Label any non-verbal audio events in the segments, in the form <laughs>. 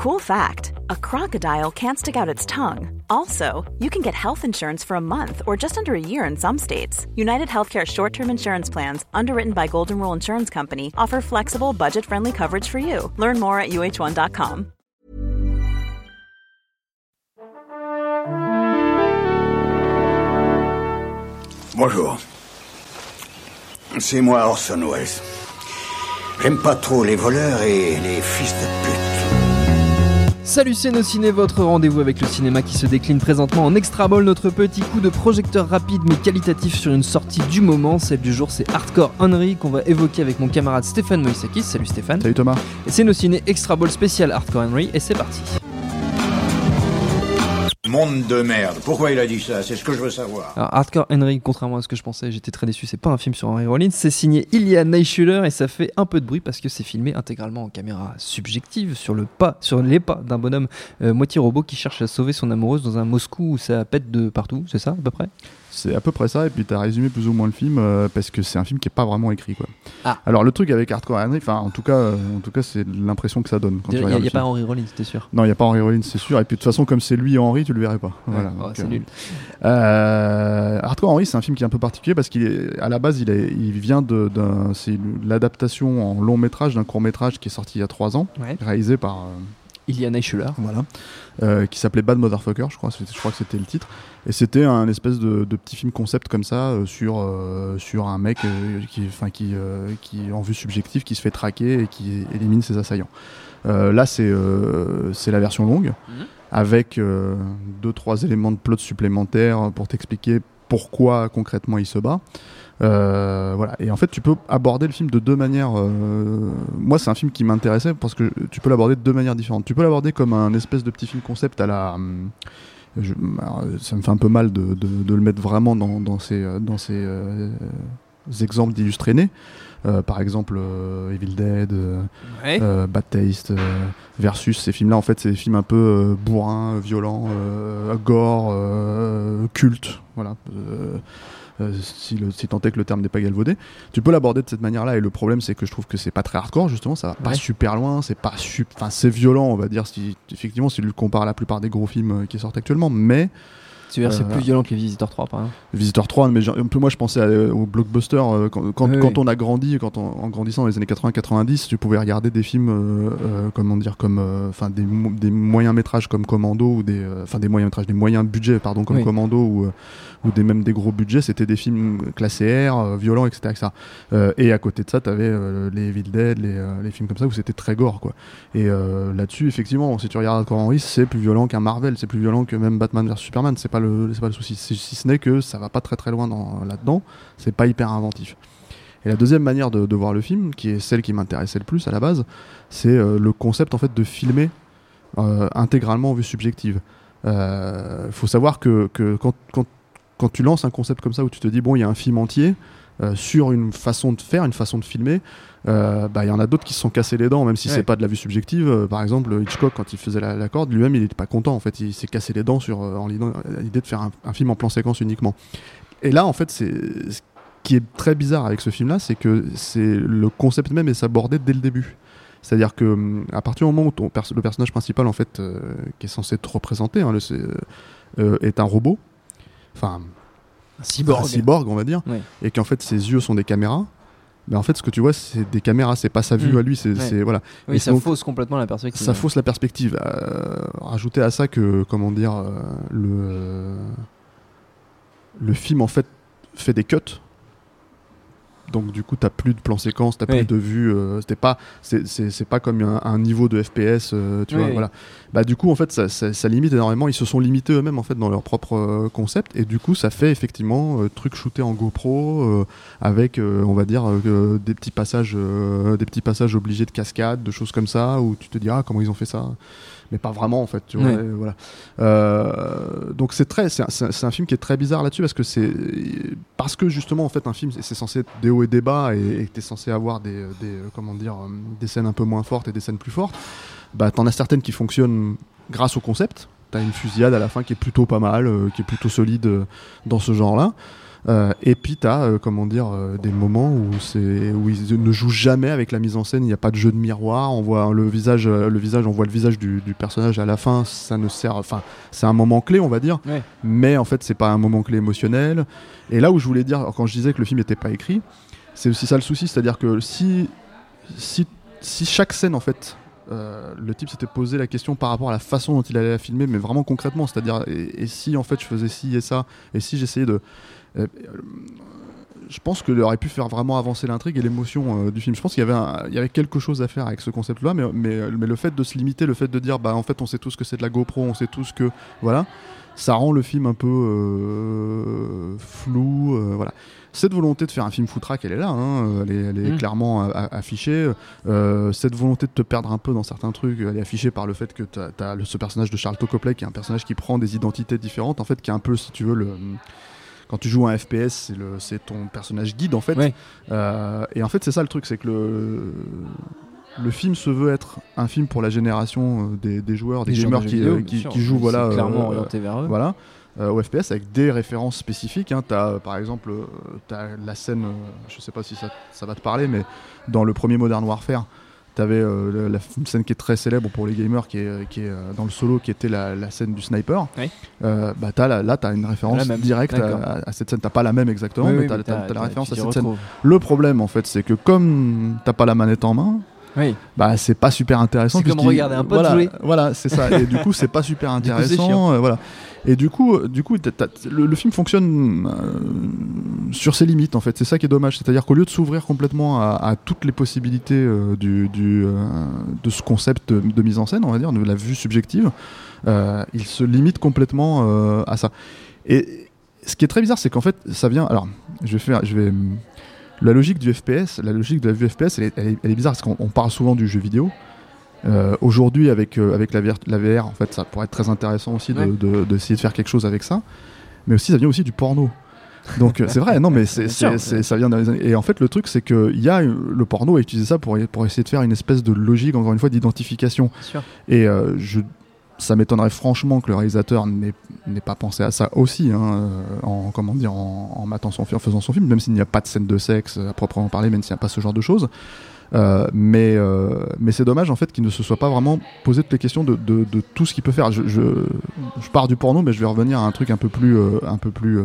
Cool fact a crocodile can't stick out its tongue. Also, you can get health insurance for a month or just under a year in some states. United Healthcare short term insurance plans, underwritten by Golden Rule Insurance Company, offer flexible, budget friendly coverage for you. Learn more at uh1.com. Bonjour. C'est moi Orson Welles. J'aime pas trop les voleurs et les fils de pute. Salut c'est nos ciné, votre rendez-vous avec le cinéma qui se décline présentement en extra ball, notre petit coup de projecteur rapide mais qualitatif sur une sortie du moment. Celle du jour c'est Hardcore Henry qu'on va évoquer avec mon camarade Stéphane Moïsakis. Salut Stéphane. Salut Thomas. Et c'est nos ciné extra ball spécial Hardcore Henry et c'est parti. Monde de merde. Pourquoi il a dit ça? C'est ce que je veux savoir. Alors Hardcore Henry, contrairement à ce que je pensais, j'étais très déçu, c'est pas un film sur Henry Rollins, c'est signé Ilya Neischuller et ça fait un peu de bruit parce que c'est filmé intégralement en caméra subjective sur le pas, sur les pas d'un bonhomme euh, moitié robot qui cherche à sauver son amoureuse dans un Moscou où ça pète de partout, c'est ça à peu près? C'est à peu près ça, et puis tu as résumé plus ou moins le film euh, parce que c'est un film qui est pas vraiment écrit. Quoi. Ah. Alors le truc avec Hardcore Henry, enfin en tout cas, euh, en tout cas c'est l'impression que ça donne Il n'y a, y a pas film. Henry Rollins, t'es sûr? Non, il n'y a pas Henry Rollins, c'est sûr. Et puis de toute façon, comme c'est lui Henry, tu le verrais pas. Voilà, Ouais, donc, c'est euh, nul. Euh, Hardcore Henry, c'est un film qui est un peu particulier parce qu'il est, à la base, il, est, il vient de, c'est l'adaptation en long métrage d'un court métrage qui est sorti il y a trois ans, Ouais. réalisé par, Ilya Neischuller. voilà, euh, qui s'appelait Bad Motherfucker, je crois. Je crois que c'était le titre. Et c'était un espèce de, de petit film concept comme ça euh, sur euh, sur un mec euh, qui, enfin qui, qui en vue subjective, qui se fait traquer et qui élimine ses assaillants. Là, c'est c'est la version longue Mhm. avec deux trois éléments de plot supplémentaires pour t'expliquer pourquoi concrètement il se bat. Euh, voilà. Et en fait, tu peux aborder le film de deux manières. euh, Moi, c'est un film qui m'intéressait parce que tu peux l'aborder de deux manières différentes. Tu peux l'aborder comme un espèce de petit film concept à la. hum, je- alors, ça me fait un peu mal de, de- de le mettre vraiment dans, dans ces, euh, dans ces euh, exemples d'illustrés nés. Euh, par exemple, euh, Evil Dead, euh, Ouais. euh, Bad Taste, euh, versus ces films-là. En fait, c'est des films un peu euh, bourrins, violents, euh, gore, euh, cultes. Voilà. Euh, si, le, si tant est que le terme n'est pas galvaudé, tu peux l'aborder de cette manière-là. Et le problème, c'est que je trouve que c'est pas très hardcore, justement. Ça va pas super loin. C'est pas sup- enfin, c'est violent, on va dire. Si effectivement, si tu le compares à la plupart des gros films euh, qui sortent actuellement, mais Tu veux dire, c'est euh, plus violent que les Visiteurs 3 par exemple. Visitor 3, mais un peu moi je pensais à- au blockbuster euh, quand, quand, Oui, quand oui. on a grandi, quand on- en grandissant dans les années 80-90, tu pouvais regarder des films, euh, euh, comment dire, comme, euh, enfin des, mo- des moyens métrages comme Commando ou des, euh, enfin des moyens métrages, des moyens budgets pardon comme Oui. Commando ou euh, ou des même des gros budgets, c'était des films classés R, euh, violents, etc. etc. Euh, et à côté de ça, tu avais les Evil Dead, les, euh, les films comme ça où c'était très gore quoi. Et euh, là-dessus, effectivement, si tu regardes encore Henry, c'est plus violent qu'un Marvel, c'est plus violent que même Batman vs Superman. C'est pas le, c'est pas le souci. Si, ce n'est que ça va pas très très loin dans- là-dedans, c'est pas hyper inventif. Et la deuxième manière de, voir le film, qui est celle qui m'intéressait le plus à la base, c'est euh, le concept en fait de filmer euh, intégralement en vue subjective. Il faut savoir que, que quand, quand, quand tu lances un concept comme ça où tu te dis bon, il y a un film entier euh, sur une façon de faire, une façon de filmer, euh, bah, il y en a d'autres qui se sont cassés les dents, même si Ouais. c'est pas de la vue subjective. Euh, par exemple, Hitchcock, quand il faisait la, la corde, lui-même, il était pas content. En fait, il s'est cassé les dents sur en l'idée de faire un, un film en plan séquence uniquement. Et là, en fait, c'est ce qui est très bizarre avec ce film-là, c'est que c'est le concept même est abordé dès le début. C'est-à-dire que hum, à partir du moment où ton le personnage principal, en fait, qui est censé te représenter, hein, le- euh, est un robot, enfin Un cyborg. un cyborg, on va dire, Ouais. et qu'en fait ses yeux sont des caméras. Mais en fait, ce que tu vois, c'est des caméras, c'est pas sa vue Mm. à lui, c'est Ouais. voilà. Oui, Et ça donc, fausse complètement la perspective. ça fausse la perspective. Euh, rajouter à ça que, comment dire, euh, le, le film en fait fait des cuts. Donc du coup, t'as plus de plan séquence, t'as Oui. plus de vue. euh, C'était pas, c'est- pas comme un, un niveau de FPS, euh, tu Oui, vois. Voilà. Bah du coup, en fait, ça, ça- ça limite énormément. Ils se sont limités eux-mêmes en fait dans leur propre euh, concept, et du coup, ça fait effectivement euh, truc shooté en GoPro avec, on va dire, des petits passages, des petits passages obligés de cascade, de choses comme ça, où tu te dis ah comment ils ont fait ça? Mais pas vraiment en fait tu vois voilà Euh, donc c'est très c'est un, un- film qui est très bizarre là-dessus parce que c'est parce que justement en fait un film c'est- censé être et des bas et que t'es censé avoir des, des euh, comment dire euh, des scènes un peu moins fortes et des scènes plus fortes bah t'en as certaines qui fonctionnent grâce au concept. T'as une fusillade à la fin qui est plutôt pas mal euh, qui est plutôt solide euh, dans ce genre là Euh, et puis t'as, euh, comment dire, euh, des moments où c'est où ils ne jouent jamais avec la mise en scène. Il n'y a pas de jeu de miroir. On voit le visage, le visage, on voit le visage du, du personnage à la fin. Ça ne sert, enfin, c'est un moment clé, on va dire. Ouais. Mais en fait, c'est pas un moment clé émotionnel. Et là où je voulais dire, alors, quand je disais que le film n'était pas écrit, c'est aussi ça le souci, c'est-à-dire que si si si chaque scène en fait euh, le type s'était posé la question par rapport à la façon dont il allait la filmer, mais vraiment concrètement, c'est-à-dire et, et si en fait je faisais ci et ça, et si j'essayais de je pense qu'il aurait pu faire vraiment avancer l'intrigue et l'émotion euh, du film. Je pense qu'il y avait, un- il y avait quelque chose à faire avec ce concept-là, mais, mais, mais le fait de se limiter, le fait de dire, bah en fait, on sait tous que c'est de la GoPro, on sait tous que, voilà, ça rend le film un peu euh, flou, euh, voilà. Cette volonté de faire un film foutraque, elle est là, hein, elle est, elle est Mm. clairement affichée. Euh, cette volonté de te perdre un peu dans certains trucs, elle est affichée par le fait que tu as, ce personnage de Charles Copley, qui est un personnage qui prend des identités différentes, en fait, qui est un peu, si tu veux, le quand tu joues un FPS, c'est ton personnage guide en fait. Ouais. Euh, et en fait, c'est ça le truc, c'est que le, le film se veut être un film pour la génération euh, des, des joueurs, des, gamers qui, vidéo, euh, qui, jouent voilà, clairement orienté vers eux. voilà, au FPS avec des références spécifiques. Hein. T'as, par exemple, tu as la scène, je sais pas si ça, ça va te parler, mais dans le premier Modern Warfare, tu avais la, la une scène qui est très célèbre pour les gamers, qui est, qui est euh, dans le solo, qui était la, la scène du sniper. Oui. Euh, bah, t'as la- là, tu as une référence directe à, cette scène. T'as pas la même exactement, Oui, mais tu as, mais t'as- la référence à cette scène. Le problème, en fait, c'est que comme t'as pas la manette en main, Oui. bah c'est pas super intéressant. C'est comme regarder un pote voilà, jouer. Voilà, c'est ça. Et du coup, c'est pas <laughs> super coup, intéressant. euh, voilà. Et du coup, euh, du coup, le, le film fonctionne euh, sur ses limites en fait. C'est ça qui est dommage. C'est-à-dire qu'au lieu de s'ouvrir complètement à, à toutes les possibilités euh, du, du, euh, de ce concept de, de mise en scène, on va dire, de la vue subjective, il se limite complètement à ça. Et ce qui est très bizarre, c'est qu'en fait, ça vient. Alors, je vais faire, je vais. La logique du FPS, la logique de la vue FPS, elle est, elle est- elle est bizarre parce qu'on on parle souvent du jeu vidéo. Euh, Aujourd'hui, avec, euh, avec la, VR, la VR, en fait, ça pourrait être très intéressant aussi de- Ouais. de- d'essayer de, faire quelque chose avec ça. Mais aussi, ça vient aussi du porno. Donc, euh, c'est vrai, non, mais <laughs> c'est, ça vient dans les années- Et en fait, le truc, c'est que y a, le porno a utilisé ça pour, pour essayer de faire une espèce de logique, encore une fois, d'identification. Et euh, je, ça m'étonnerait franchement que le réalisateur n'ait pas pensé à ça aussi, hein, euh, en, comment dire, en, faisant son film, même s'il n'y a pas de scène de sexe à proprement parler, même s'il n'y a pas ce genre de choses. Euh, mais euh, mais c'est dommage en fait qu'il ne se soit pas vraiment posé toutes les questions de, tout ce qu'il peut faire. Je, pars du porno, mais je vais revenir à un truc un peu plus, un peu plus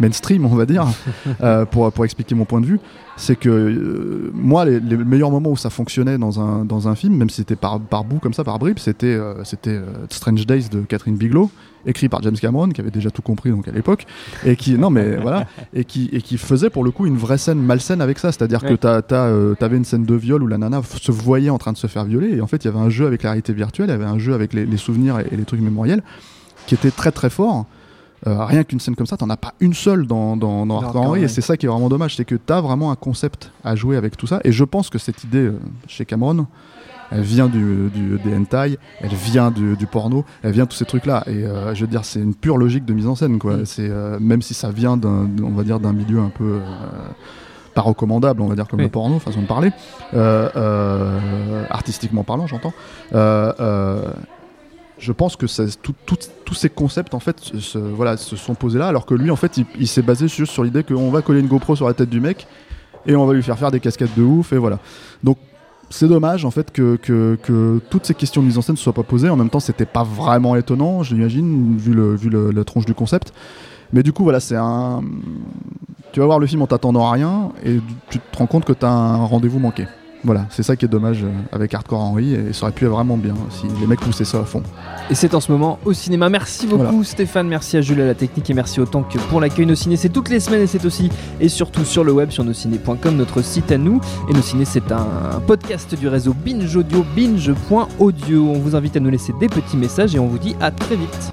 mainstream, on va dire, <laughs> euh, pour, pour expliquer mon point de vue. C'est que euh, moi, les, les meilleurs moments où ça fonctionnait dans un, dans un film, même si c'était par, par bout comme ça, par bribes, c'était euh, c'était euh, Strange Days de Catherine Bigelow, écrit par James Cameron, qui avait déjà tout compris donc à l'époque, et qui non mais <laughs> voilà, et qui et qui faisait pour le coup une vraie scène malsaine avec ça, c'est-à-dire que Ouais. t'as t'as, euh, t'avais une scène de viol où la nana se voyait en train de se faire violer, et en fait il y avait un jeu avec la réalité virtuelle, il y avait un jeu avec les, les souvenirs et, et les trucs mémoriels qui était très très fort. Euh, rien qu'une scène comme ça, t'en as pas une seule dans, dans, Hardcore Henry, et Henry. c'est ça qui est vraiment dommage, c'est que t'as vraiment un concept à jouer avec tout ça, et je pense que cette idée euh, chez Cameron, elle vient du, du, des hentai, elle vient du, du porno, elle vient de tous ces trucs-là, et euh, je veux dire, c'est une pure logique de mise en scène, quoi. Mm. C'est même si ça vient d'un, on va dire, d'un milieu un peu pas recommandable, on va dire comme Oui. le porno, façon de parler, euh, euh, artistiquement parlant, j'entends. Euh, je pense que tous ces concepts en fait se, sont posés là, alors que lui en fait il, s'est basé juste sur l'idée qu'on va coller une GoPro sur la tête du mec et on va lui faire faire des cascades de ouf et voilà. Donc c'est dommage en fait que, toutes ces questions de mise en scène ne soient pas posées. En même temps, c'était pas vraiment étonnant, je l'imagine, vu, le, vu la tronche du concept. Mais du coup, voilà, c'est un. Tu vas voir le film en t'attendant à rien et tu te rends compte que tu as un rendez-vous manqué. Voilà, c'est ça qui est dommage euh, avec Hardcore Henry et ça aurait pu être vraiment bien si les mecs poussaient ça à fond. Et c'est en ce moment au cinéma. Merci beaucoup Voilà. Stéphane, merci à Jules à la technique et merci autant que pour l'accueil Nos Ciné. C'est toutes les semaines et c'est aussi et surtout sur le web sur nosciné.com, notre site à nous. Et Nos Ciné, c'est un podcast du réseau Binge Audio, binge.audio. On vous invite à nous laisser des petits messages et on vous dit à très vite.